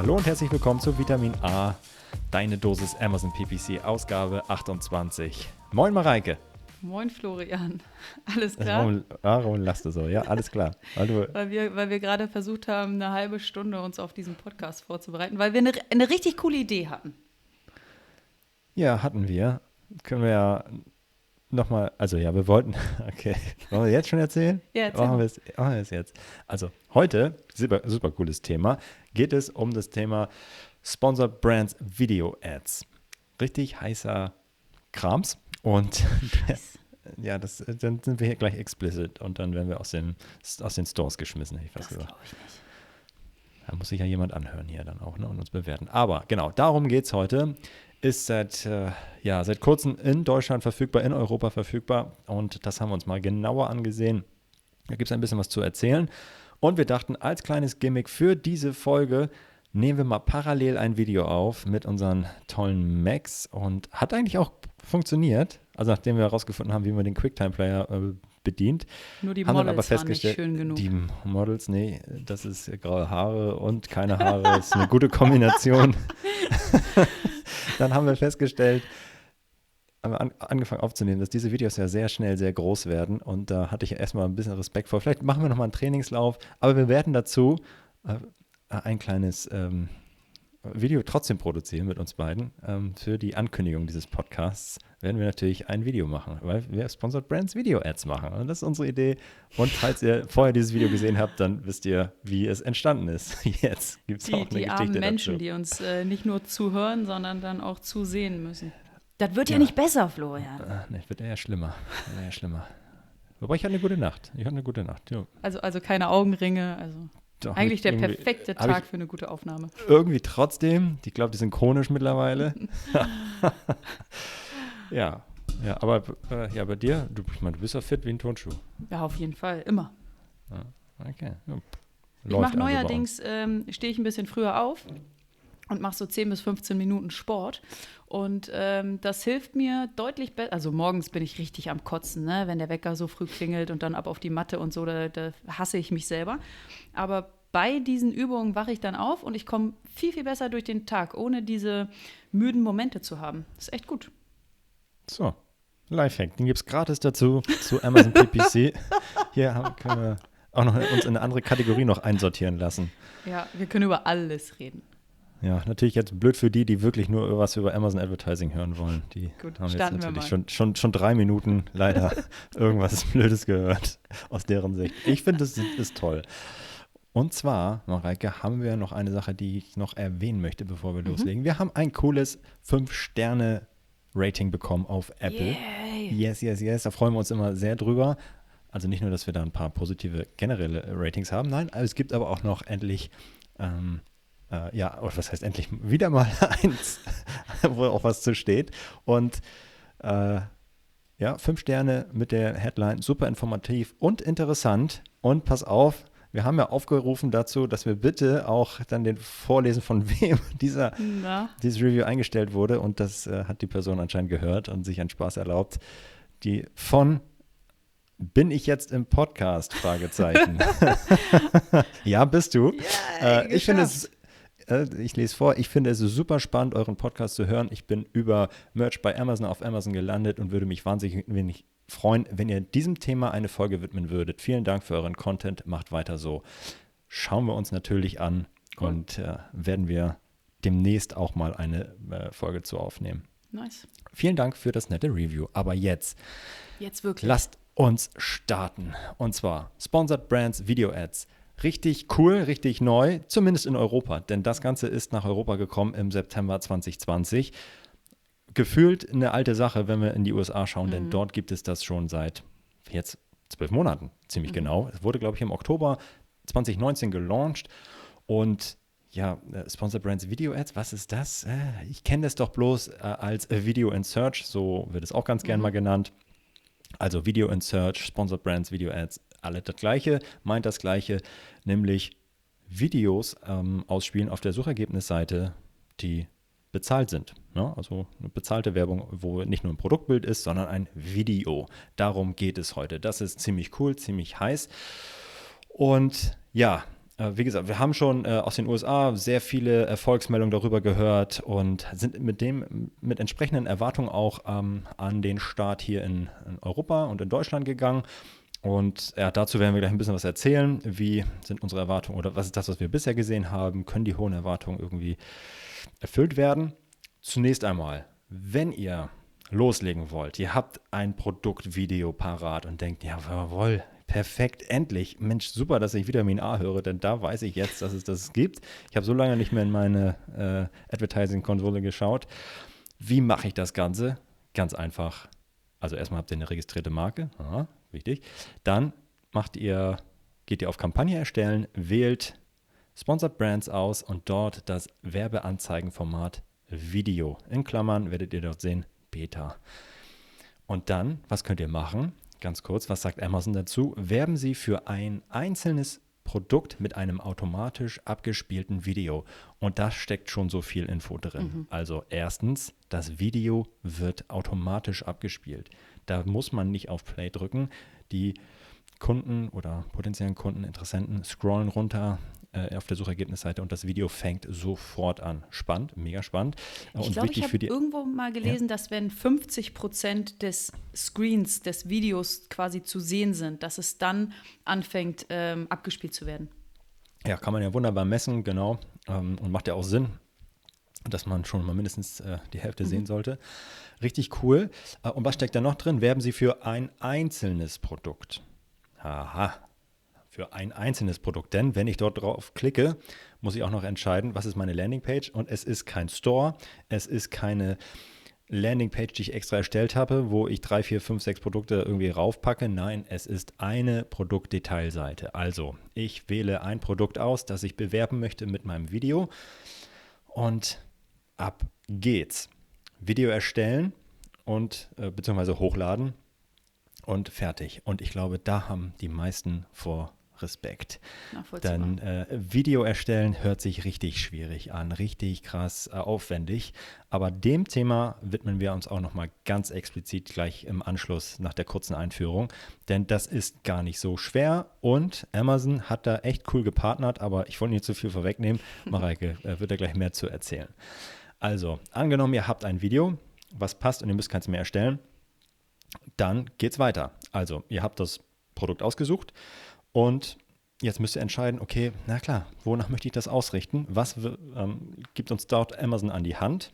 Hallo und herzlich willkommen zu Vitamin A, deine Dosis Amazon PPC, Ausgabe 28. Moin Mareike. Moin Florian. Alles klar? Warum, warum lachst du so? Ja, alles klar. Weil, du weil wir, weil wir gerade versucht haben, eine halbe Stunde uns auf diesen Podcast vorzubereiten, weil wir eine, eine richtig coole Idee hatten. Ja, hatten wir. Können wir ja nochmal, also ja, wir wollten, okay, wollen wir jetzt schon erzählen? Ja, erzähl machen wir, es, machen wir es jetzt. Also heute, super, super cooles Thema, geht es um das Thema Sponsored Brands Video Ads. Richtig heißer Krams und der, ja, das, dann sind wir hier gleich explicit und dann werden wir aus den, aus den Stores geschmissen, hätte ich fast das gesagt. Ich nicht. Da muss sich ja jemand anhören hier dann auch ne, und uns bewerten. Aber genau, darum geht es heute ist seit, äh, ja, seit kurzem in Deutschland verfügbar, in Europa verfügbar. Und das haben wir uns mal genauer angesehen. Da gibt es ein bisschen was zu erzählen. Und wir dachten, als kleines Gimmick für diese Folge nehmen wir mal parallel ein Video auf mit unseren tollen Macs. Und hat eigentlich auch funktioniert. Also nachdem wir herausgefunden haben, wie man den QuickTime-Player äh, bedient. Nur die haben Models dann aber festgestellt, waren nicht schön genug. Die Models, nee, das ist graue Haare und keine Haare, das ist eine gute Kombination. dann haben wir festgestellt, haben wir an, angefangen aufzunehmen, dass diese Videos ja sehr schnell sehr groß werden und da hatte ich erstmal ein bisschen Respekt vor. Vielleicht machen wir nochmal einen Trainingslauf, aber wir werden dazu äh, ein kleines ähm, Video trotzdem produzieren mit uns beiden. Ähm, für die Ankündigung dieses Podcasts werden wir natürlich ein Video machen, weil wir Sponsored Brands Video Ads machen. Und das ist unsere Idee. Und falls ihr vorher dieses Video gesehen habt, dann wisst ihr, wie es entstanden ist. Jetzt gibt es auch eine die Geschichte armen Menschen, dazu. die uns äh, nicht nur zuhören, sondern dann auch zusehen müssen. Das wird ja, Ja. nicht besser, Florian. Ah, nee, wird eher schlimmer. Eher schlimmer. Wobei ich hatte eine gute Nacht. Ich hatte eine gute Nacht. Ja, Also, also keine Augenringe. Also eigentlich der perfekte Tag für eine gute Aufnahme. Irgendwie trotzdem. Ich glaube, die sind chronisch mittlerweile. ja. Ja, aber äh, ja, bei dir, du, ich meine, du bist ja fit wie ein Turnschuh. Ja, auf jeden Fall. Immer. Okay. Ja. Ich mache also neuerdings, ähm, stehe ich ein bisschen früher auf und mache so 10 bis 15 Minuten Sport. Und ähm, das hilft mir deutlich besser. Also morgens bin ich richtig am Kotzen, ne? wenn der Wecker so früh klingelt und dann ab auf die Matte und so, da, da hasse ich mich selber. Aber bei diesen Übungen wache ich dann auf und ich komme viel, viel besser durch den Tag, ohne diese müden Momente zu haben. Das ist echt gut. So, Lifehack, den gibt es gratis dazu, zu Amazon PPC. Hier haben, können wir auch noch uns in eine andere Kategorie noch einsortieren lassen. Ja, wir können über alles reden. Ja, natürlich jetzt blöd für die, die wirklich nur was über Amazon Advertising hören wollen. Die Gut, haben jetzt natürlich schon, schon, schon drei Minuten leider irgendwas Blödes gehört aus deren Sicht. Ich finde, das ist, toll. Und zwar, Mareike, haben wir noch eine Sache, die ich noch erwähnen möchte, bevor Mhm. wir loslegen. Wir haben ein cooles 5-Sterne-Rating bekommen auf Apple. Yay. Yes, yes, yes. Da freuen wir uns immer sehr drüber. Also nicht nur, dass wir da ein paar positive generelle Ratings haben, nein, es gibt aber auch noch endlich, ähm, äh, ja, oder was heißt endlich, wieder mal eins, wo auch was zu steht. Und äh, ja, fünf Sterne mit der Headline, super informativ und interessant. Und pass auf, wir haben ja aufgerufen dazu, dass wir bitte auch dann den vorlesen, von wem dieser Na, dieses Review eingestellt wurde und das äh, hat die Person anscheinend gehört und sich einen Spaß erlaubt. Die von bin ich jetzt im Podcast? Fragezeichen. ja, bist du. äh, ich finde es, ich lese vor, ich finde es super spannend, euren Podcast zu hören. Ich bin über Merch bei Amazon auf Amazon gelandet und würde mich wahnsinnig wenig freuen, wenn ihr diesem Thema eine Folge widmen würdet. Vielen Dank für euren Content. Macht weiter so. Schauen wir uns natürlich an Cool. und äh, werden wir demnächst auch mal eine äh, Folge zu aufnehmen. nice. Vielen Dank für das nette Review. Aber jetzt Jetzt wirklich. lasst uns starten. Und zwar Sponsored Brands Video Ads. Richtig cool, richtig neu, zumindest in Europa, denn das Ganze ist nach Europa gekommen im September 2020. Gefühlt eine alte Sache, wenn wir in die USA schauen, denn dort gibt es das schon seit jetzt zwölf Monaten, ziemlich genau. Es wurde, glaube ich, im Oktober 2019 gelauncht und ja, äh, Sponsored Brands Video Ads, was ist das? Äh, ich kenne das doch bloß äh, als Video in Search, so wird es auch ganz gern mhm. mal genannt. Also Video in Search, Sponsored Brands Video Ads, alle das Gleiche, meint das Gleiche, nämlich Videos ähm, ausspielen auf der Suchergebnisseite, die bezahlt sind. Ne? Also eine bezahlte Werbung, wo nicht nur ein Produktbild ist, sondern ein Video. Darum geht es heute. Das ist ziemlich cool, ziemlich heiß. Und ja, äh, wie gesagt, wir haben schon äh, aus den USA sehr viele Erfolgsmeldungen darüber gehört und sind mit dem, mit entsprechenden Erwartungen auch ähm, an den Start hier in, in, Europa und in Deutschland gegangen. Und ja, dazu werden wir gleich ein bisschen was erzählen. Wie sind unsere Erwartungen oder was ist das, was wir bisher gesehen haben? Können die hohen Erwartungen irgendwie erfüllt werden? Zunächst einmal, wenn ihr loslegen wollt, ihr habt ein Produktvideo parat und denkt, ja, jawohl, perfekt, endlich. Mensch, super, dass ich Vitamin A höre, denn da weiß ich jetzt, dass es das gibt. Ich habe so lange nicht mehr in meine äh, Advertising-Konsole geschaut. Wie mache ich das Ganze? Ganz einfach. Also erstmal habt ihr eine registrierte Marke, Aha, wichtig. Dann macht ihr, geht ihr auf Kampagne erstellen, wählt Sponsored Brands aus und dort das Werbeanzeigenformat Video. In Klammern werdet ihr dort sehen, Beta. Und dann, was könnt ihr machen? Ganz kurz, was sagt Amazon dazu? Werben Sie für ein einzelnes Produkt mit einem automatisch abgespielten Video. Und da steckt schon so viel Info drin. Mhm. Also erstens, das Video wird automatisch abgespielt. Da muss man nicht auf Play drücken. Die Kunden oder potenziellen Kunden, Interessenten scrollen runter, äh, auf der Suchergebnisseite und das Video fängt sofort an. Spannend, mega spannend. Äh, ich glaube, ich habe irgendwo mal gelesen, ja? dass wenn 50 Prozent des Screens, des Videos quasi zu sehen sind, dass es dann anfängt, ähm, abgespielt zu werden. Ja, kann man ja wunderbar messen, genau. Ähm, und macht ja auch Sinn, dass man schon mal mindestens äh, die Hälfte mhm. sehen sollte. Richtig cool. Äh, und was steckt da noch drin? Werben Sie für ein einzelnes Produkt. Aha, für ein einzelnes Produkt. Denn wenn ich dort drauf klicke, muss ich auch noch entscheiden, was ist meine Landingpage. Und es ist kein Store, es ist keine Landingpage, die ich extra erstellt habe, wo ich drei, vier, fünf, sechs Produkte irgendwie raufpacke. Nein, es ist eine Produktdetailseite. Also ich wähle ein Produkt aus, das ich bewerben möchte mit meinem Video. Und ab geht's. Video erstellen und äh, beziehungsweise hochladen und fertig. Und ich glaube, da haben die meisten vor Respekt. Dann äh, Video erstellen hört sich richtig schwierig an, richtig krass äh, aufwendig. Aber dem Thema widmen wir uns auch nochmal ganz explizit gleich im Anschluss nach der kurzen Einführung. Denn das ist gar nicht so schwer und Amazon hat da echt cool gepartnert, aber ich wollte nicht zu viel vorwegnehmen. Mareike äh, wird da gleich mehr zu erzählen. Also, angenommen, ihr habt ein Video, was passt und ihr müsst keins mehr erstellen, dann geht's weiter. Also, ihr habt das Produkt ausgesucht und jetzt müsst ihr entscheiden, okay, na klar, wonach möchte ich das ausrichten? Was ähm, gibt uns dort Amazon an die Hand?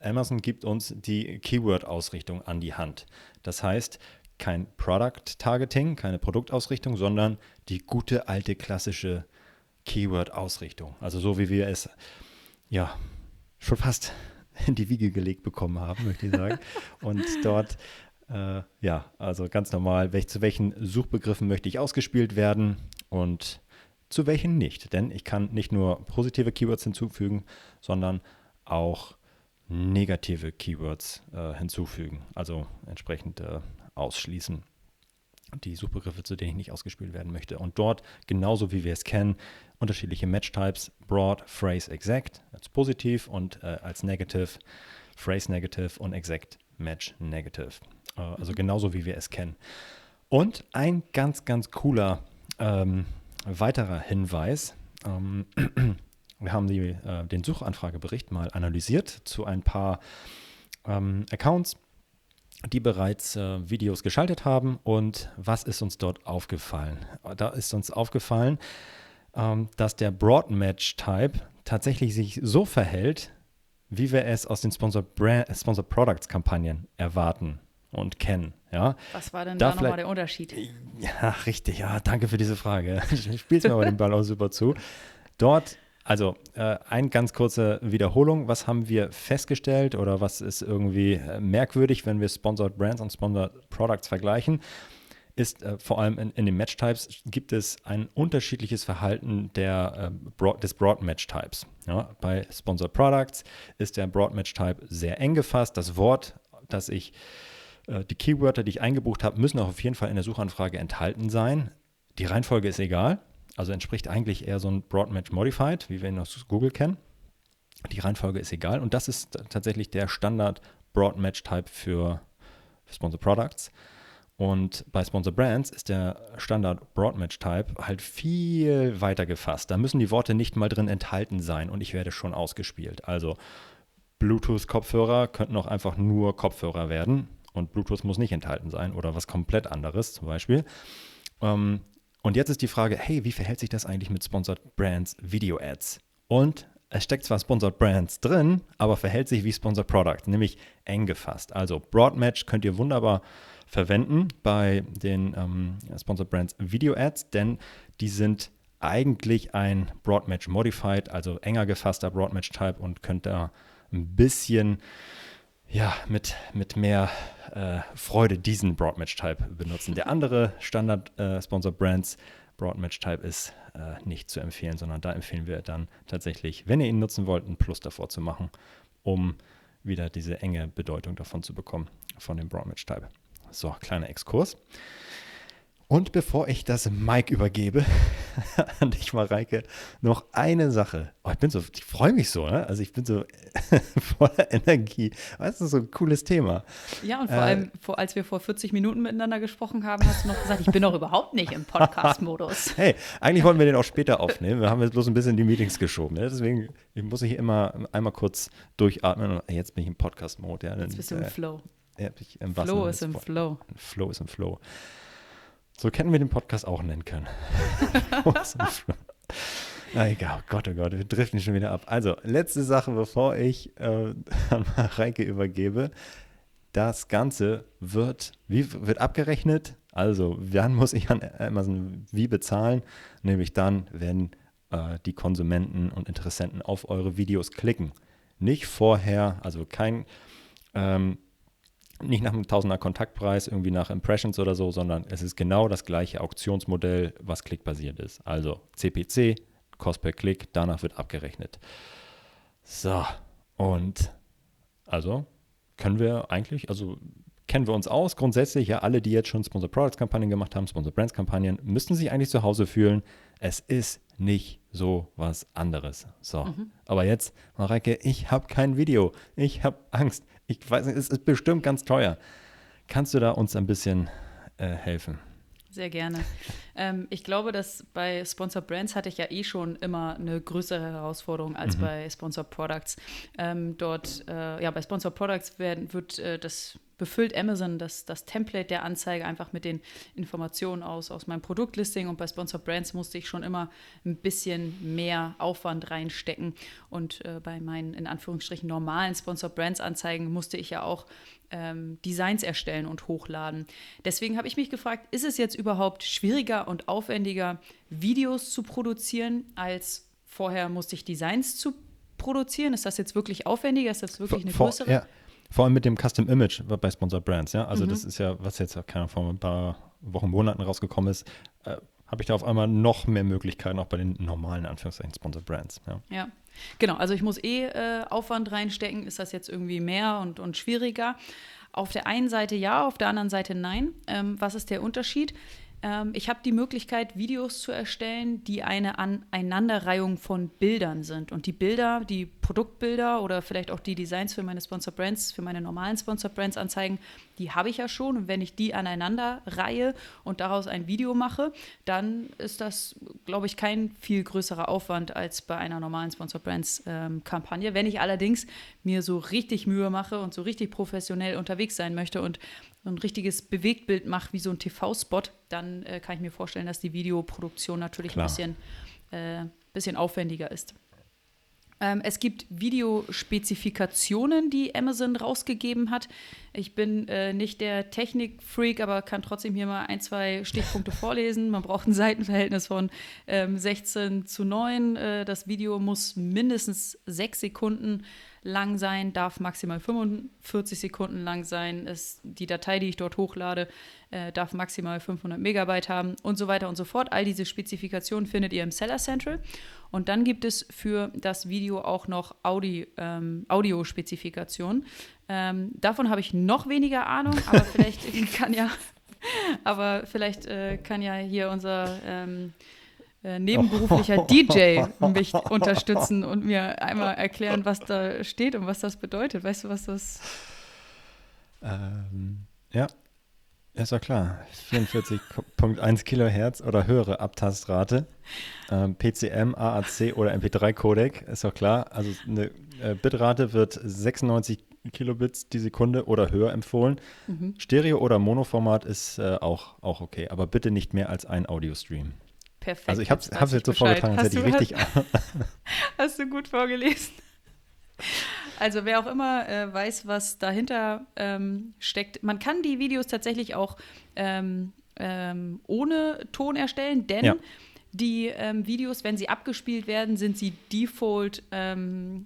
Amazon gibt uns die Keyword-Ausrichtung an die Hand. Das heißt, kein Product-Targeting, keine Produktausrichtung, sondern die gute alte klassische Keyword-Ausrichtung. Also so wie wir es ja schon fast in die Wiege gelegt bekommen haben, möchte ich sagen. Und dort äh, ja, also ganz normal, welch, zu welchen Suchbegriffen möchte ich ausgespielt werden und zu welchen nicht. Denn ich kann nicht nur positive Keywords hinzufügen, sondern auch negative Keywords äh, hinzufügen, also entsprechend äh, ausschließen. Die Suchbegriffe, zu denen ich nicht ausgespielt werden möchte. Und dort, genauso wie wir es kennen, unterschiedliche Match-Types, Broad, Phrase, Exact als positiv und äh, als Negative, Phrase Negative und Exact Match Negative. Äh, also genauso wie wir es kennen. Und ein ganz, ganz cooler ähm, weiterer Hinweis. Ähm, wir haben die, äh, den Suchanfragebericht mal analysiert zu ein paar ähm, Accounts, die bereits äh, Videos geschaltet haben. Und was ist uns dort aufgefallen? Da ist uns aufgallen, ähm, dass der Broad Match Type tatsächlich sich so verhält, wie wir es aus den Sponsored, Brand, Sponsored Products Kampagnen erwarten und kennen. Ja. Was war denn da, da nochmal der Unterschied? Ja, richtig. Ja, danke für diese Frage. Spielst mir aber den Ball auch super zu. Dort, also äh, eine ganz kurze Wiederholung. Was haben wir festgestellt oder was ist irgendwie äh, merkwürdig, wenn wir Sponsored Brands und Sponsored Products vergleichen? ist äh, vor allem in, in, den Match-Types gibt es ein unterschiedliches Verhalten der, äh, broad, des Broad-Match-Types. Ja, bei Sponsored Products ist der Broad-Match-Type sehr eng gefasst. Das Wort, das ich, äh, die Keywörter, die ich eingebucht habe, müssen auch auf jeden Fall in der Suchanfrage enthalten sein. Die Reihenfolge ist egal, also entspricht eigentlich eher so ein Broad-Match Modified, wie wir ihn aus Google kennen. Die Reihenfolge ist egal und das ist tatsächlich der Standard Broad-Match-Type für, für Sponsored Products. Und bei Sponsor Brands ist der Standard Broadmatch Type halt viel weiter gefasst. Da müssen die Worte nicht mal drin enthalten sein und ich werde schon ausgespielt. Also Bluetooth-Kopfhörer könnten auch einfach nur Kopfhörer werden und Bluetooth muss nicht enthalten sein oder was komplett anderes zum Beispiel. Ähm, und jetzt ist die Frage, hey, wie verhält sich das eigentlich mit Sponsored Brands Video Ads? Und es steckt zwar Sponsored Brands drin, aber verhält sich wie Sponsored Product, nämlich eng gefasst. Also Broadmatch könnt ihr wunderbar verwenden bei den ähm, Sponsored Brands Video Ads, denn die sind eigentlich ein Broadmatch Modified, also enger gefasster Broadmatch Type und könnt da ein bisschen ja, mit, mit mehr äh, Freude diesen Broadmatch Type benutzen. Der andere Standard äh, Sponsored Brands Broadmatch Type ist äh, nicht zu empfehlen, sondern da empfehlen wir dann tatsächlich, wenn ihr ihn nutzen wollt, ein Plus davor zu machen, um wieder diese enge Bedeutung davon zu bekommen, von dem Broadmatch Type. So, kleiner Exkurs. Und bevor ich das Mike übergebe an dich, Mareike, noch eine Sache. Oh, ich bin so, ich freue mich so, ne? Also ich bin so voller Energie. Das ist so ein cooles Thema. Ja, und vor äh, allem, vor, als wir vor 40 Minuten miteinander gesprochen haben, hast du noch gesagt, ich bin doch überhaupt nicht im Podcast-Modus. hey, eigentlich wollten wir den auch später aufnehmen. Wir haben jetzt bloß ein bisschen die Meetings geschoben. Ne? Deswegen muss ich immer einmal kurz durchatmen. Jetzt bin ich im Podcast-Mode. Ja, jetzt bist du im äh, Flow. Im Flow ist im Flow. Flow ist im Flow. So hätten wir den Podcast auch nennen können. Na egal, oh Gott, oh Gott, wir driften schon wieder ab. Also, letzte Sache, bevor ich äh, an Mareike übergebe. Das Ganze wird, wie wird abgerechnet? Also, wann muss ich an Amazon wie bezahlen? Nämlich dann, wenn äh, die Konsumenten und Interessenten auf eure Videos klicken. Nicht vorher, also kein, ähm, nicht nach einem Tausender Kontaktpreis, irgendwie nach Impressions oder so, sondern es ist genau das gleiche Auktionsmodell, was klickbasiert ist. Also CPC, Cost per Klick, danach wird abgerechnet. So, und also können wir eigentlich, also kennen wir uns aus. Grundsätzlich, ja, alle, die jetzt schon Sponsor Products Kampagnen gemacht haben, Sponsor Brands Kampagnen, müssten sich eigentlich zu Hause fühlen. Es ist nicht so was anderes. So, mhm. aber jetzt, Mareike, ich habe kein Video. Ich habe Angst. Ich weiß nicht, es ist bestimmt ganz teuer. Kannst du da uns ein bisschen äh, helfen? Sehr gerne. ähm, ich glaube, dass bei Sponsor Brands hatte ich ja eh schon immer eine größere Herausforderung als mhm. bei Sponsor Products. Ähm, dort, äh, ja, bei Sponsor Products werden, wird äh, das befüllt Amazon das, das Template der Anzeige einfach mit den Informationen aus, aus meinem Produktlisting und bei Sponsor Brands musste ich schon immer ein bisschen mehr Aufwand reinstecken und äh, bei meinen in Anführungsstrichen normalen Sponsor Brands Anzeigen musste ich ja auch ähm, Designs erstellen und hochladen. Deswegen habe ich mich gefragt, ist es jetzt überhaupt schwieriger und aufwendiger, Videos zu produzieren, als vorher musste ich Designs zu produzieren? Ist das jetzt wirklich aufwendiger? Ist das wirklich eine größere? Ja. Vor allem mit dem Custom Image bei Sponsored Brands, ja. Also mhm. das ist ja, was jetzt keine vor ein paar Wochen, Monaten rausgekommen ist, äh, habe ich da auf einmal noch mehr Möglichkeiten, auch bei den normalen Anführungszeichen Sponsored Brands. Ja. ja. Genau, also ich muss eh äh, Aufwand reinstecken. Ist das jetzt irgendwie mehr und, und schwieriger? Auf der einen Seite ja, auf der anderen Seite nein. Ähm, was ist der Unterschied? Ähm, ich habe die Möglichkeit, Videos zu erstellen, die eine Aneinanderreihung von Bildern sind. Und die Bilder, die Produktbilder oder vielleicht auch die Designs für meine Sponsor Brands, für meine normalen Sponsor Brands Anzeigen, die habe ich ja schon. Und wenn ich die aneinander reihe und daraus ein Video mache, dann ist das, glaube ich, kein viel größerer Aufwand als bei einer normalen Sponsor Brands ähm, Kampagne. Wenn ich allerdings mir so richtig Mühe mache und so richtig professionell unterwegs sein möchte und ein richtiges Bewegtbild mache, wie so ein TV-Spot, dann äh, kann ich mir vorstellen, dass die Videoproduktion natürlich Klar. ein bisschen, äh, bisschen aufwendiger ist. Ähm, es gibt Videospezifikationen, die Amazon rausgegeben hat. Ich bin äh, nicht der Technik-Freak, aber kann trotzdem hier mal ein, zwei Stichpunkte vorlesen. Man braucht ein Seitenverhältnis von ähm, 16 zu 9. Äh, das Video muss mindestens sechs Sekunden lang sein, darf maximal 45 Sekunden lang sein. Ist die Datei, die ich dort hochlade, äh, darf maximal 500 Megabyte haben und so weiter und so fort. All diese Spezifikationen findet ihr im Seller Central. Und dann gibt es für das Video auch noch Audi, ähm, Audio-Spezifikationen. Ähm, davon habe ich noch weniger Ahnung, aber vielleicht kann ja, aber vielleicht äh, kann ja hier unser ähm, äh, nebenberuflicher oh. DJ mich unterstützen und mir einmal erklären, was da steht und was das bedeutet. Weißt du, was das? Ähm, ja, ist doch klar. 44.1 Kilohertz oder höhere Abtastrate. Ähm, PCM, AAC oder MP3-Codec, ist doch klar. Also eine äh, Bitrate wird 96 Kilobits die Sekunde oder höher empfohlen. Mhm. Stereo- oder Monoformat ist äh, auch, auch okay, aber bitte nicht mehr als ein Audiostream. Perfekt. Also ich habe es jetzt so vorgetragen, als hätte ich richtig. hast du gut vorgelesen. Also wer auch immer äh, weiß, was dahinter ähm, steckt, man kann die Videos tatsächlich auch ähm, ähm, ohne Ton erstellen, denn ja. die ähm, Videos, wenn sie abgespielt werden, sind sie default ähm,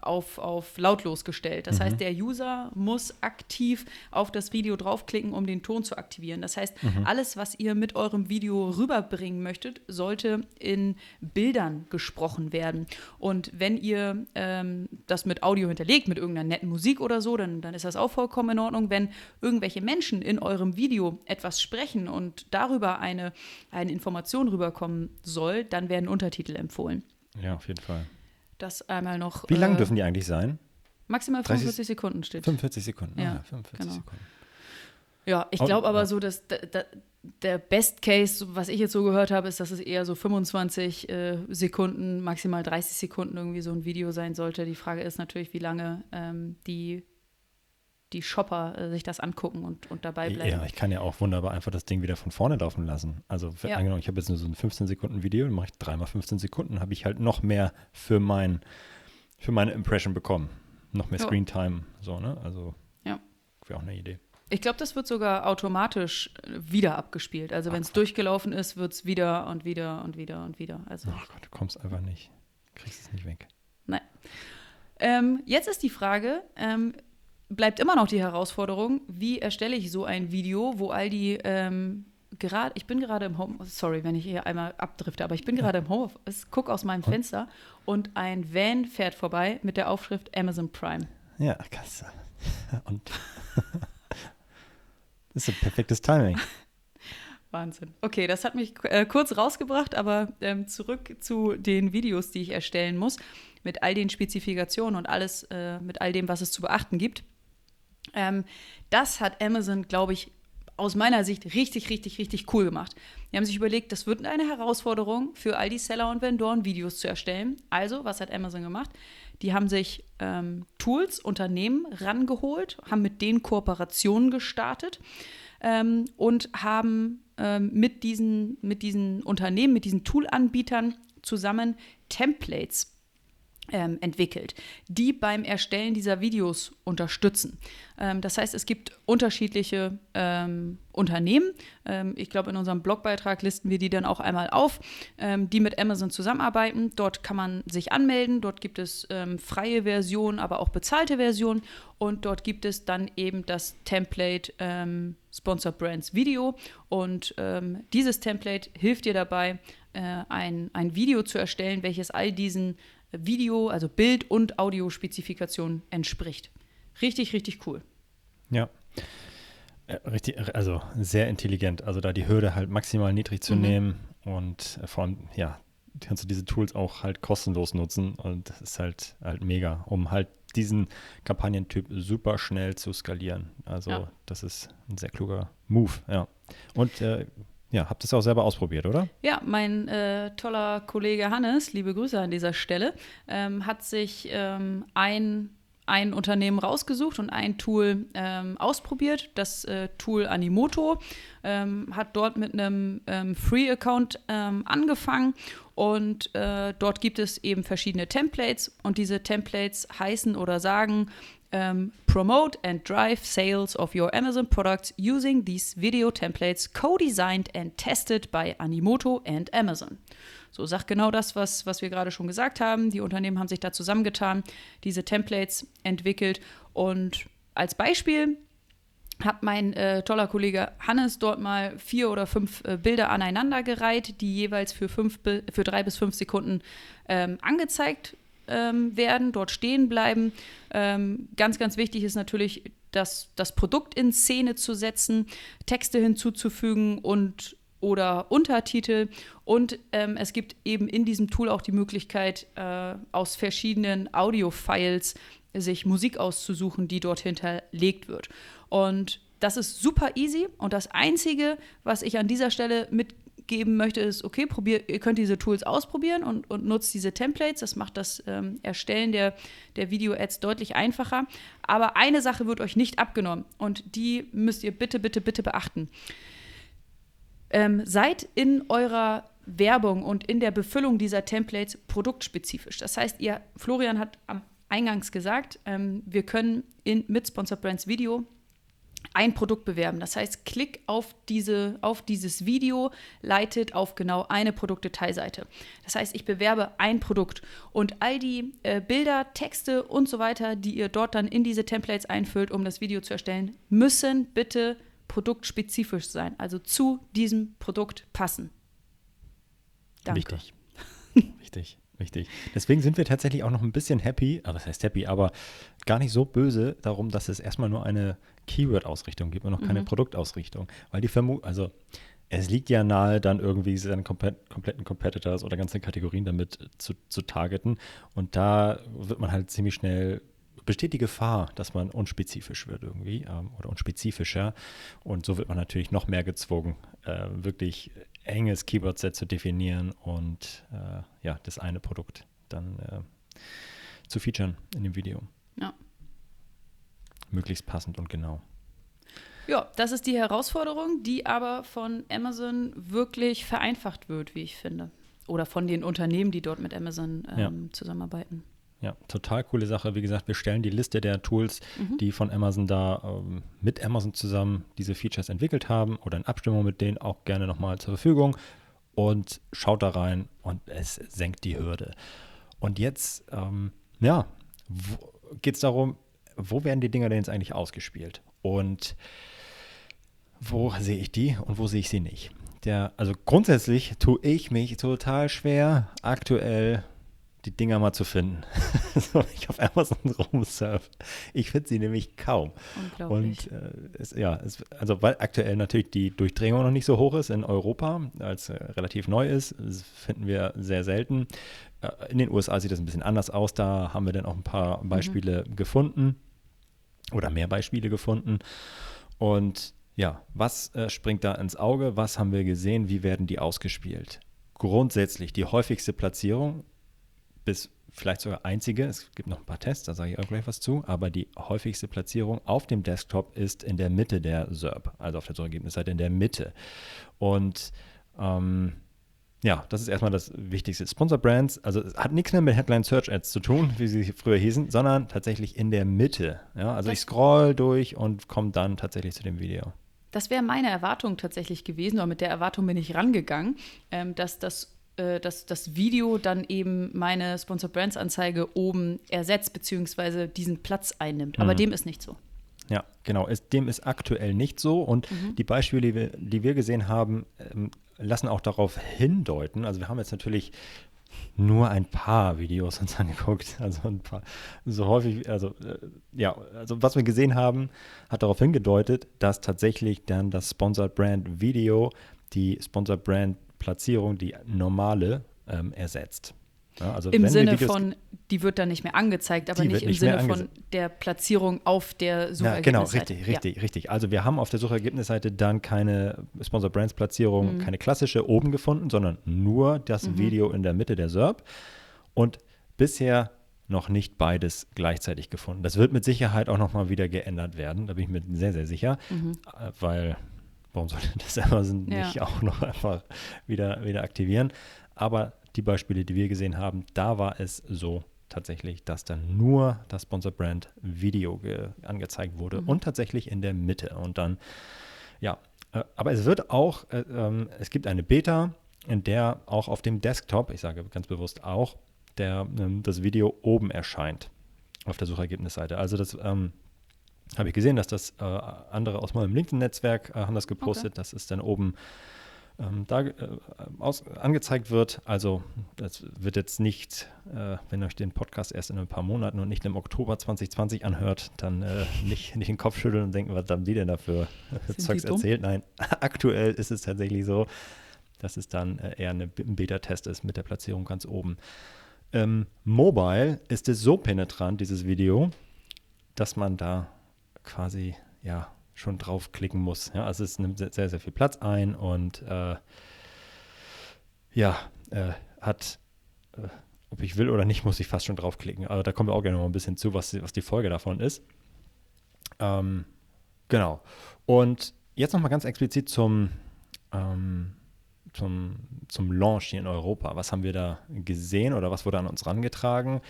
auf, auf lautlos gestellt. Das mhm. heißt, der User muss aktiv auf das Video draufklicken, um den Ton zu aktivieren. Das heißt, mhm. alles, was ihr mit eurem Video rüberbringen möchtet, sollte in Bildern gesprochen werden. Und wenn ihr ähm, das mit Audio hinterlegt, mit irgendeiner netten Musik oder so, dann, dann ist das auch vollkommen in Ordnung. Wenn irgendwelche Menschen in eurem Video etwas sprechen und darüber eine, eine Information rüberkommen soll, dann werden Untertitel empfohlen. Ja, auf jeden Fall das einmal noch. Wie lang äh, dürfen die eigentlich sein? Maximal 45 Sekunden steht. 45 Sekunden, ja, ah, 45 genau. Sekunden. Ja, ich glaube aber so, dass da, da, der Best Case, was ich jetzt so gehört habe, ist, dass es eher so 25 äh, Sekunden, maximal 30 Sekunden irgendwie so ein Video sein sollte. Die Frage ist natürlich, wie lange ähm, die die Shopper äh, sich das angucken und, und dabei bleiben. Ja, ich kann ja auch wunderbar einfach das Ding wieder von vorne laufen lassen. Also ja. angenommen, ich habe jetzt nur so ein 15 Sekunden Video, dann mache ich dreimal 15 Sekunden, habe ich halt noch mehr für mein für meine Impression bekommen. Noch mehr Screen Time, so, ne? Also ja. wäre auch eine Idee. Ich glaube, das wird sogar automatisch äh, wieder abgespielt. Also wenn es durchgelaufen ist, wird es wieder und wieder und wieder und wieder. Also, Ach Gott, du kommst einfach nicht. Kriegst es nicht weg. Nein. Ähm, jetzt ist die Frage, ähm, bleibt immer noch die Herausforderung, wie erstelle ich so ein Video, wo all die ähm, gerade, ich bin gerade im Home, sorry, wenn ich hier einmal abdrifte, aber ich bin gerade im Homeoffice, gucke aus meinem Fenster und ein Van fährt vorbei mit der Aufschrift Amazon Prime. Ja, kannst du. Und das ist ein perfektes Timing. Wahnsinn. Okay, das hat mich äh, kurz rausgebracht, aber ähm, zurück zu den Videos, die ich erstellen muss, mit all den Spezifikationen und alles, äh, mit all dem, was es zu beachten gibt. Ähm, das hat Amazon, glaube ich, aus meiner Sicht richtig, richtig, richtig cool gemacht. Die haben sich überlegt, das wird eine Herausforderung für all die Seller und Vendoren, Videos zu erstellen. Also, was hat Amazon gemacht? Die haben sich ähm, Tools, Unternehmen rangeholt, haben mit denen Kooperationen gestartet ähm, und haben ähm, mit, diesen, mit diesen Unternehmen, mit diesen Toolanbietern zusammen Templates ähm, entwickelt, die beim Erstellen dieser Videos unterstützen. Ähm, das heißt, es gibt unterschiedliche ähm, Unternehmen. Ähm, ich glaube, in unserem Blogbeitrag listen wir die dann auch einmal auf, ähm, die mit Amazon zusammenarbeiten. Dort kann man sich anmelden. Dort gibt es ähm, freie Versionen, aber auch bezahlte Versionen. Und dort gibt es dann eben das Template Sponsor Brands Video. Und dieses Template hilft dir dabei, äh, ein, ein Video zu erstellen, welches all diesen Video, also Bild- und Audiospezifikation entspricht. Richtig, richtig cool. Ja. Äh, richtig, also sehr intelligent. Also da die Hürde halt maximal niedrig zu mhm. nehmen und äh, vor allem, ja, kannst du diese Tools auch halt kostenlos nutzen und das ist halt halt mega, um halt diesen Kampagnentyp super schnell zu skalieren. Also ja. das ist ein sehr kluger Move, ja. Und äh, ja, habt es auch selber ausprobiert, oder? Ja, mein äh, toller Kollege Hannes, liebe Grüße an dieser Stelle, ähm, hat sich ähm, ein, ein Unternehmen rausgesucht und ein Tool ähm, ausprobiert, das äh, Tool Animoto, ähm, hat dort mit einem ähm, Free-Account ähm, angefangen und äh, dort gibt es eben verschiedene Templates und diese Templates heißen oder sagen ähm, promote and drive sales of your Amazon products using these video templates co-designed and tested by Animoto and Amazon. So sagt genau das, was, was wir gerade schon gesagt haben. Die Unternehmen haben sich da zusammengetan, diese Templates entwickelt und als Beispiel hat mein äh, toller Kollege Hannes dort mal vier oder fünf äh, Bilder aneinandergereiht, die jeweils für, fünf, für drei bis fünf Sekunden ähm, angezeigt ähm, werden, dort stehen bleiben. Ähm, ganz, ganz wichtig ist natürlich, das, das Produkt in Szene zu setzen, Texte hinzuzufügen und oder Untertitel. Und ähm, es gibt eben in diesem Tool auch die Möglichkeit, äh, aus verschiedenen Audio-Files sich Musik auszusuchen, die dort hinterlegt wird. Und das ist super easy. Und das Einzige, was ich an dieser Stelle mitgeben möchte, ist, okay, probier, ihr könnt diese Tools ausprobieren und, und nutzt diese Templates. Das macht das ähm, Erstellen der, der Video-Ads deutlich einfacher. Aber eine Sache wird euch nicht abgenommen und die müsst ihr bitte, bitte, bitte beachten. Ähm, seid in eurer Werbung und in der Befüllung dieser Templates produktspezifisch. Das heißt, ihr, Florian hat am eingangs gesagt, ähm, wir können in, mit Sponsored Brands Video ein Produkt bewerben. Das heißt, klick auf, diese, auf dieses Video, leitet auf genau eine Produktdetailseite. Das heißt, ich bewerbe ein Produkt und all die äh, Bilder, Texte und so weiter, die ihr dort dann in diese Templates einfüllt, um das Video zu erstellen, müssen bitte produktspezifisch sein, also zu diesem Produkt passen. Danke. Wichtig. Wichtig. Richtig. Deswegen sind wir tatsächlich auch noch ein bisschen happy, aber das heißt happy, aber gar nicht so böse darum, dass es erstmal nur eine Keyword-Ausrichtung gibt und noch keine mhm. Produktausrichtung. Weil die Vermutung, also es liegt ja nahe, dann irgendwie seine kompletten Competitors oder ganze Kategorien damit zu, zu targeten. Und da wird man halt ziemlich schnell besteht die Gefahr, dass man unspezifisch wird irgendwie ähm, oder unspezifischer. Und so wird man natürlich noch mehr gezwungen, äh, wirklich enges Keyword-Set zu definieren und äh, ja, das eine Produkt dann äh, zu featuren in dem Video. Ja. Möglichst passend und genau. Ja, das ist die Herausforderung, die aber von Amazon wirklich vereinfacht wird, wie ich finde. Oder von den Unternehmen, die dort mit Amazon ähm, ja. zusammenarbeiten. Ja, total coole Sache. Wie gesagt, wir stellen die Liste der Tools, mhm. die von Amazon da ähm, mit Amazon zusammen diese Features entwickelt haben oder in Abstimmung mit denen auch gerne nochmal zur Verfügung und schaut da rein und es senkt die Hürde. Und jetzt, ähm, ja, geht es darum, wo werden die Dinger denn jetzt eigentlich ausgespielt? Und wo sehe ich die und wo sehe ich sie nicht? Der, also grundsätzlich tue ich mich total schwer, aktuell die Dinger mal zu finden. so, ich auf Amazon rumsurfe. Ich finde sie nämlich kaum. Und äh, es, ja, es, also weil aktuell natürlich die Durchdringung noch nicht so hoch ist in Europa, als äh, relativ neu ist, finden wir sehr selten. Äh, in den USA sieht das ein bisschen anders aus. Da haben wir dann auch ein paar mhm. Beispiele mhm. gefunden oder mehr Beispiele gefunden. Und ja, was äh, springt da ins Auge? Was haben wir gesehen? Wie werden die ausgespielt? Grundsätzlich die häufigste Platzierung bis vielleicht sogar einzige, es gibt noch ein paar Tests, da sage ich auch gleich was zu, aber die häufigste Platzierung auf dem Desktop ist in der Mitte der SERP, also auf der Suchergebnisseite in der Mitte. Und ähm, ja, das ist erstmal das Wichtigste. Sponsor Brands, also es hat nichts mehr mit Headline Search Ads zu tun, wie sie früher hießen, sondern tatsächlich in der Mitte. Ja, also ich scroll durch und komme dann tatsächlich zu dem Video. Das wäre meine Erwartung tatsächlich gewesen, oder mit der Erwartung bin ich rangegangen, ähm, dass das äh, dass das Video dann eben meine Sponsor Brands Anzeige oben ersetzt, beziehungsweise diesen Platz einnimmt. Aber mhm. dem ist nicht so. Ja, genau. Es, dem ist aktuell nicht so. Und mhm. die Beispiele, die wir, die wir gesehen haben, ähm, lassen auch darauf hindeuten. Also wir haben jetzt natürlich nur ein paar Videos uns angeguckt. Also ein paar, so häufig, also äh, ja, also was wir gesehen haben, hat darauf hingedeutet, dass tatsächlich dann das Sponsored Brand Video die Sponsored Brand Platzierung die normale ähm, ersetzt. Ja, also Im Sinne von, die wird dann nicht mehr angezeigt, aber nicht im nicht Sinne von der Platzierung auf der Suchergebnisseite. Ja, genau, richtig, richtig, ja. richtig. Also wir haben auf der Suchergebnisseite dann keine Sponsor Brands Platzierung, mhm. keine klassische oben gefunden, sondern nur das mhm. Video in der Mitte der SERP und bisher noch nicht beides gleichzeitig gefunden. Das wird mit Sicherheit auch nochmal wieder geändert werden, da bin ich mir sehr, sehr sicher, mhm. Äh, weil warum sollte das Amazon ja. nicht auch noch einfach wieder, wieder aktivieren? Aber die Beispiele, die wir gesehen haben, da war es so tatsächlich, dass dann nur das Sponsor Brand Video angezeigt wurde mhm. und tatsächlich in der Mitte. Und dann, ja, äh, aber es wird auch, äh, ähm, es gibt eine Beta, in der auch auf dem Desktop, ich sage ganz bewusst auch, der, ähm, das Video oben erscheint auf der Suchergebnisseite. Also das ähm, habe ich gesehen, dass das äh, andere aus meinem LinkedIn-Netzwerk äh, haben das gepostet. Okay. Das ist dann oben ähm, da äh, aus, angezeigt wird. Also das wird jetzt nicht, äh, wenn euch den Podcast erst in ein paar Monaten und nicht im Oktober 2020 anhört, dann äh, nicht, nicht den Kopf schütteln und denken, was haben die denn da für Zeugs erzählt? Nein, aktuell ist es tatsächlich so, dass es dann äh, eher eine, ein Beta-Test ist mit der Platzierung ganz oben. Ähm, mobile ist es so penetrant, dieses Video, dass man da quasi ja schon draufklicken muss. Ja, also es nimmt sehr, sehr viel Platz ein und äh, ja, äh, hat, äh, ob ich will oder nicht, muss ich fast schon draufklicken. Aber da kommen wir auch gerne noch ein bisschen zu, was, was die Folge davon ist. Ähm, genau. Und jetzt nochmal ganz explizit zum, ähm, zum, zum Launch hier in Europa. Was haben wir da gesehen oder was wurde an uns rangetragen?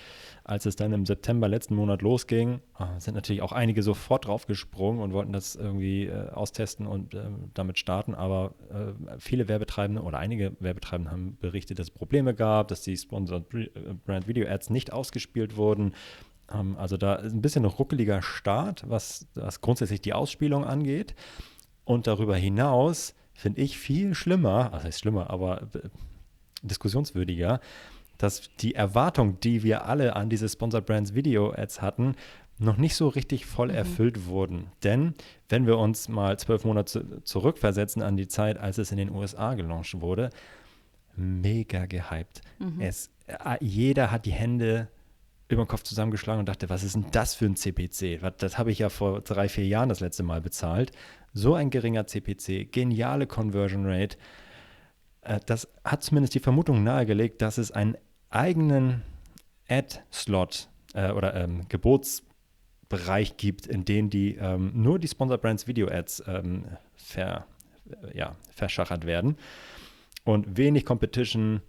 Als es dann im September letzten Monat losging, äh, sind natürlich auch einige sofort draufgesprungen und wollten das irgendwie äh, austesten und äh, damit starten. Aber äh, viele Werbetreibende oder einige Werbetreibende haben berichtet, dass es Probleme gab, dass die Sponsored äh, Brand Video Ads nicht ausgespielt wurden. Ähm, also da ist ein bisschen noch ruckeliger Start, was, was grundsätzlich die Ausspielung angeht. Und darüber hinaus finde ich viel schlimmer, also heißt schlimmer, aber äh, diskussionswürdiger, dass die Erwartung, die wir alle an diese Sponsored Brands Video Ads hatten, noch nicht so richtig voll mhm. erfüllt wurden. Denn wenn wir uns mal zwölf Monate zurückversetzen an die Zeit, als es in den USA gelauncht wurde, mega gehypt. Mhm. Es, äh, jeder hat die Hände über den Kopf zusammengeschlagen und dachte, was ist denn das für ein CPC? Das habe ich ja vor drei, vier Jahren das letzte Mal bezahlt. So ein geringer CPC, geniale Conversion Rate. Äh, das hat zumindest die Vermutung nahegelegt, dass es einen eigenen Ad-Slot äh, oder ähm, Gebotsbereich gibt, in dem die ähm, nur die Sponsor Brands Video Ads ähm, ver, ja, verschachert werden. Und wenig Competition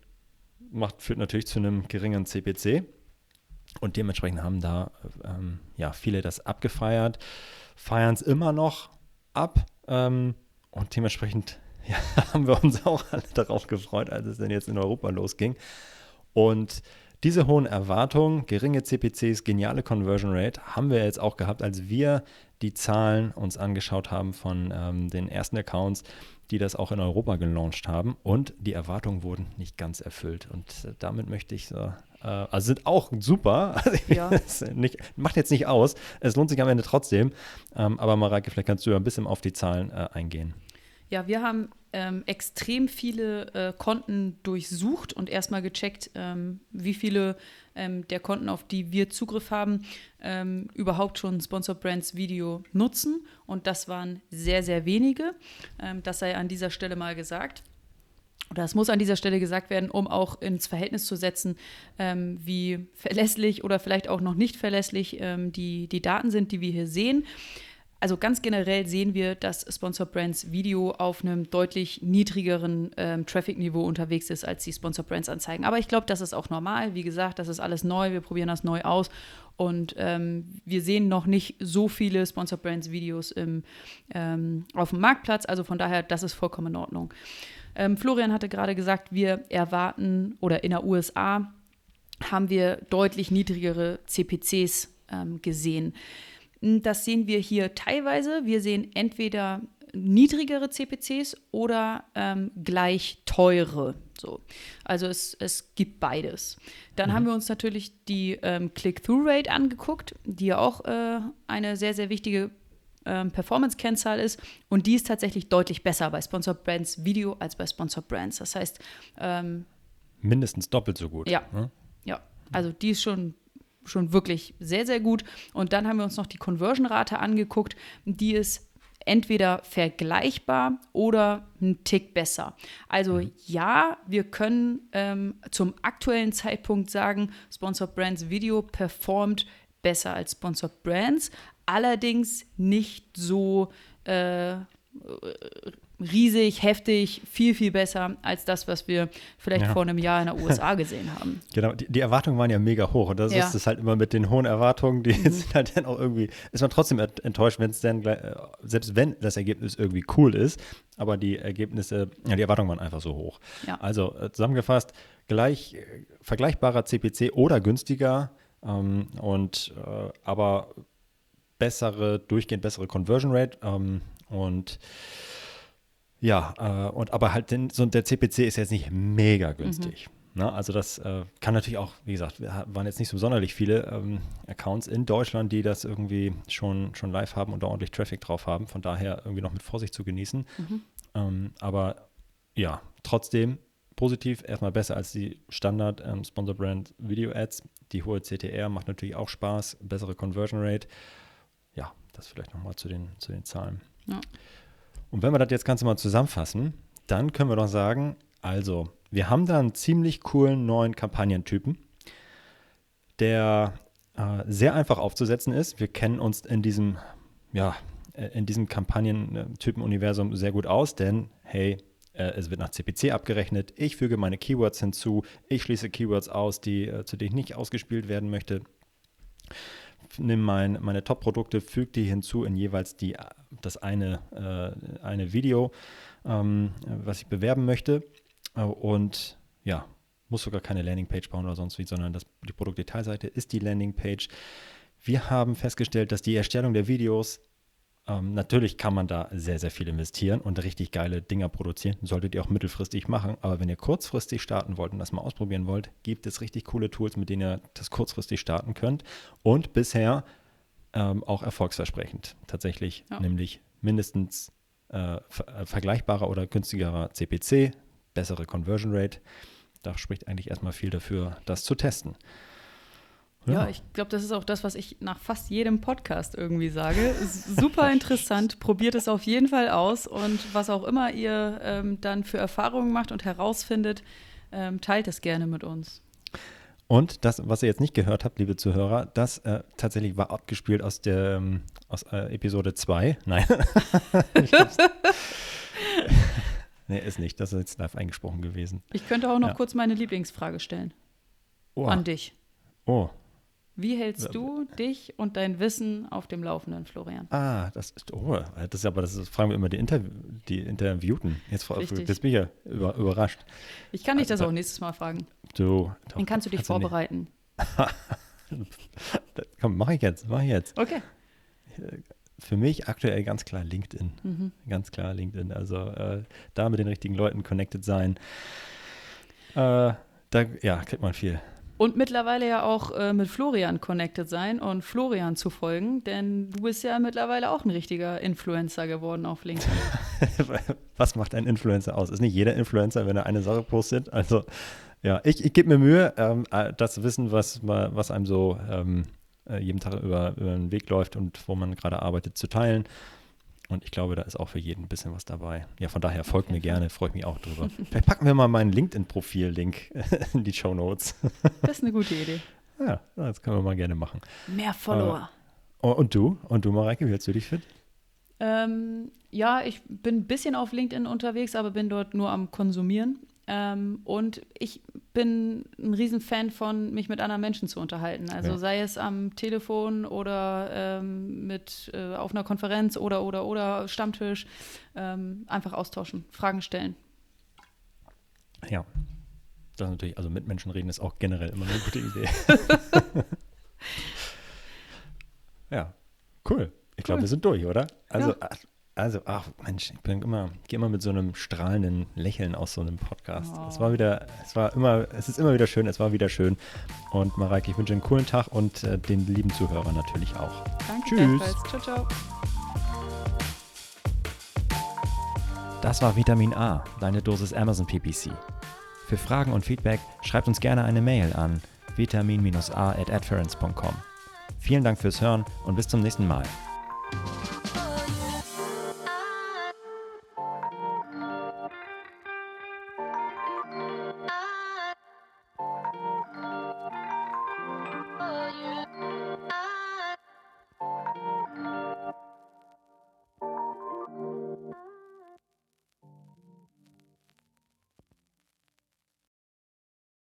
macht, führt natürlich zu einem geringen CPC. Und dementsprechend haben da ähm, ja, viele das abgefeiert, feiern es immer noch ab. Ähm, und dementsprechend ja, haben wir uns auch alle darauf gefreut, als es dann jetzt in Europa losging. Und diese hohen Erwartungen, geringe CPCs, geniale Conversion Rate haben wir jetzt auch gehabt, als wir die Zahlen uns angeschaut haben von ähm, den ersten Accounts, die das auch in Europa gelauncht haben. Und die Erwartungen wurden nicht ganz erfüllt. Und äh, damit möchte ich so äh, also sind auch super. Also nicht, macht jetzt nicht aus. Es lohnt sich am Ende trotzdem. Ähm, aber Mareike, vielleicht kannst du ja ein bisschen auf die Zahlen äh, eingehen. Ja, wir haben ähm, extrem viele äh, Konten durchsucht und erstmal gecheckt, ähm, wie viele ähm, der Konten, auf die wir Zugriff haben, ähm, überhaupt schon Sponsor Brands Video nutzen. Und das waren sehr, sehr wenige. Ähm, das sei an dieser Stelle mal gesagt oder es muss an dieser Stelle gesagt werden, um auch ins Verhältnis zu setzen, ähm, wie verlässlich oder vielleicht auch noch nicht verlässlich ähm, die, die Daten sind, die wir hier sehen. Also ganz generell sehen wir, dass Sponsor Brands Video auf einem deutlich niedrigeren ähm, Traffic-Niveau unterwegs ist als die Sponsor Brands Anzeigen. Aber ich glaube, das ist auch normal. Wie gesagt, das ist alles neu. Wir probieren das neu aus. Und ähm, wir sehen noch nicht so viele Sponsor Brands Videos im, ähm, auf dem Marktplatz. Also von daher, das ist vollkommen in Ordnung. Ähm, Florian hatte gerade gesagt, wir erwarten oder in der USA haben wir deutlich niedrigere CPCs ähm, gesehen. Das sehen wir hier teilweise. Wir sehen entweder niedrigere CPCs oder ähm, gleich teure. So. Also es, es gibt beides. Dann mhm. haben wir uns natürlich die ähm, Click-Through-Rate angeguckt, die ja auch äh, eine sehr, sehr wichtige ähm, Performance-Kennzahl ist. Und die ist tatsächlich deutlich besser bei Sponsor Brands Video als bei Sponsor Brands. Das heißt, ähm, mindestens doppelt so gut. Ja. Hm? Ja. Also die ist schon schon wirklich sehr, sehr gut. Und dann haben wir uns noch die Conversion-Rate angeguckt. Die ist entweder vergleichbar oder ein Tick besser. Also mhm. ja, wir können ähm, zum aktuellen Zeitpunkt sagen, Sponsor Brands Video performt besser als Sponsor Brands, allerdings nicht so äh, riesig, heftig, viel, viel besser als das, was wir vielleicht Ja. vor einem Jahr in den USA gesehen haben. Genau, die, die Erwartungen waren ja mega hoch und das Ja. ist es halt immer mit den hohen Erwartungen, die Mhm. sind halt dann auch irgendwie, ist man trotzdem ent- enttäuscht, wenn es dann, gleich, äh, selbst wenn das Ergebnis irgendwie cool ist, aber die Ergebnisse, ja, die Erwartungen waren einfach so hoch. Ja. Also äh, zusammengefasst, gleich äh, vergleichbarer CPC oder günstiger ähm, und äh, aber bessere, durchgehend bessere Conversion Rate ähm, und ja, äh, und aber halt den, so der CPC ist jetzt nicht mega günstig. Ne? Also das äh, kann natürlich auch, wie gesagt, waren jetzt nicht so sonderlich viele ähm, Accounts in Deutschland, die das irgendwie schon, schon live haben und da ordentlich Traffic drauf haben. Von daher irgendwie noch mit Vorsicht zu genießen. Ähm, aber ja, trotzdem positiv, erstmal besser als die Standard ähm, Sponsor Brand Video Ads. Die hohe CTR macht natürlich auch Spaß, bessere Conversion Rate. Ja, das vielleicht nochmal zu den, zu den Zahlen. Ja. Und wenn wir das jetzt Ganze mal zusammenfassen, dann können wir doch sagen, also, wir haben da einen ziemlich coolen neuen Kampagnentypen, der äh, sehr einfach aufzusetzen ist. Wir kennen uns in diesem, ja, äh, in diesem Kampagnentypen-Universum sehr gut aus, denn hey, äh, es wird nach CPC abgerechnet. Ich füge meine Keywords hinzu. Ich schließe Keywords aus, die, äh, zu denen ich nicht ausgespielt werden möchte. Nimm mein, meine Top-Produkte, füge die hinzu in jeweils die, das eine, äh, eine Video, ähm, was ich bewerben möchte. Äh, und ja, muss sogar keine Landingpage bauen oder sonst wie, sondern das, die Produktdetailseite ist die Landingpage. Wir haben festgestellt, dass die Erstellung der Videos ähm, natürlich kann man da sehr, sehr viel investieren und richtig geile Dinger produzieren. Solltet ihr auch mittelfristig machen. Aber wenn ihr kurzfristig starten wollt und das mal ausprobieren wollt, gibt es richtig coole Tools, mit denen ihr das kurzfristig starten könnt. Und bisher ähm, auch erfolgsversprechend tatsächlich, Ja. nämlich mindestens äh, ver äh, vergleichbarer oder günstigerer CPC, bessere Conversion Rate. Da spricht eigentlich erstmal viel dafür, das zu testen. Ja, ich glaube, das ist auch das, was ich nach fast jedem Podcast irgendwie sage. Super interessant. Probiert es auf jeden Fall aus. Und was auch immer ihr ähm, dann für Erfahrungen macht und herausfindet, ähm, teilt es gerne mit uns. Und das, was ihr jetzt nicht gehört habt, liebe Zuhörer, das äh, tatsächlich war abgespielt aus der ähm, aus äh, Episode 2. Nein. Nee, ist nicht. Das ist jetzt live eingesprochen gewesen. Ich könnte auch noch Ja. kurz meine Lieblingsfrage stellen Oh, an dich. oh. Wie hältst du dich und dein Wissen auf dem Laufenden, Florian? Ah, das ist, oh, das ist aber, das ist, fragen wir immer die, Interv die Interviewten. Jetzt, vor- jetzt bin ich ja über, überrascht. Ich kann dich das Also- auch nächstes Mal fragen. Du, doch, Dann kannst du dich nicht. vorbereiten. Das- Komm, mach ich jetzt, mach ich jetzt. Okay. Für mich aktuell ganz klar LinkedIn. Mhm. Ganz klar LinkedIn. Also äh, da mit den richtigen Leuten connected sein. Äh, da, ja, kriegt man viel. Und mittlerweile ja auch äh, mit Florian connected sein und Florian zu folgen, denn du bist ja mittlerweile auch ein richtiger Influencer geworden auf LinkedIn. Was macht ein Influencer aus? Ist nicht jeder Influencer, wenn er eine Sache postet? Also, ja, ich, ich gebe mir Mühe, ähm, äh, das Wissen, was, was einem so ähm, äh, jeden Tag über, über den Weg läuft und wo man gerade arbeitet, zu teilen. Und ich glaube, da ist auch für jeden ein bisschen was dabei. Ja, von daher folgt mir jeden Fall. gerne, freue ich mich auch drüber. Vielleicht packen wir mal meinen LinkedIn-Profil-Link in die Show Notes. Das ist eine gute Idee. Ja, das können wir mal gerne machen. Mehr Follower. Oh, und du? Und du, Mareike, wie hältst du dich fit? Ähm, ja, ich bin ein bisschen auf LinkedIn unterwegs, aber bin dort nur am Konsumieren. Ähm, und ich bin ein Riesenfan von, mich mit anderen Menschen zu unterhalten. Also Ja. sei es am Telefon oder ähm, mit äh, auf einer Konferenz oder oder oder Stammtisch. Ähm, einfach austauschen, Fragen stellen. Ja. Das ist natürlich, also mit Menschen reden ist auch generell immer eine gute Idee. ja, cool. Ich glaube, Cool. wir sind durch, oder? Also, Ja. Also, ach Mensch, ich bin immer, gehe immer mit so einem strahlenden Lächeln aus so einem Podcast. Oh. Es war wieder, es war immer, es ist immer wieder schön, es war wieder schön. Und Mareike, ich wünsche einen coolen Tag und äh, den lieben Zuhörern natürlich auch. Danke Tschüss. Ciao, ciao. Das war Vitamin A, deine Dosis Amazon PPC. Für Fragen und Feedback schreibt uns gerne eine Mail an vitamin-a at adference.com. Vielen Dank fürs Hören und bis zum nächsten Mal.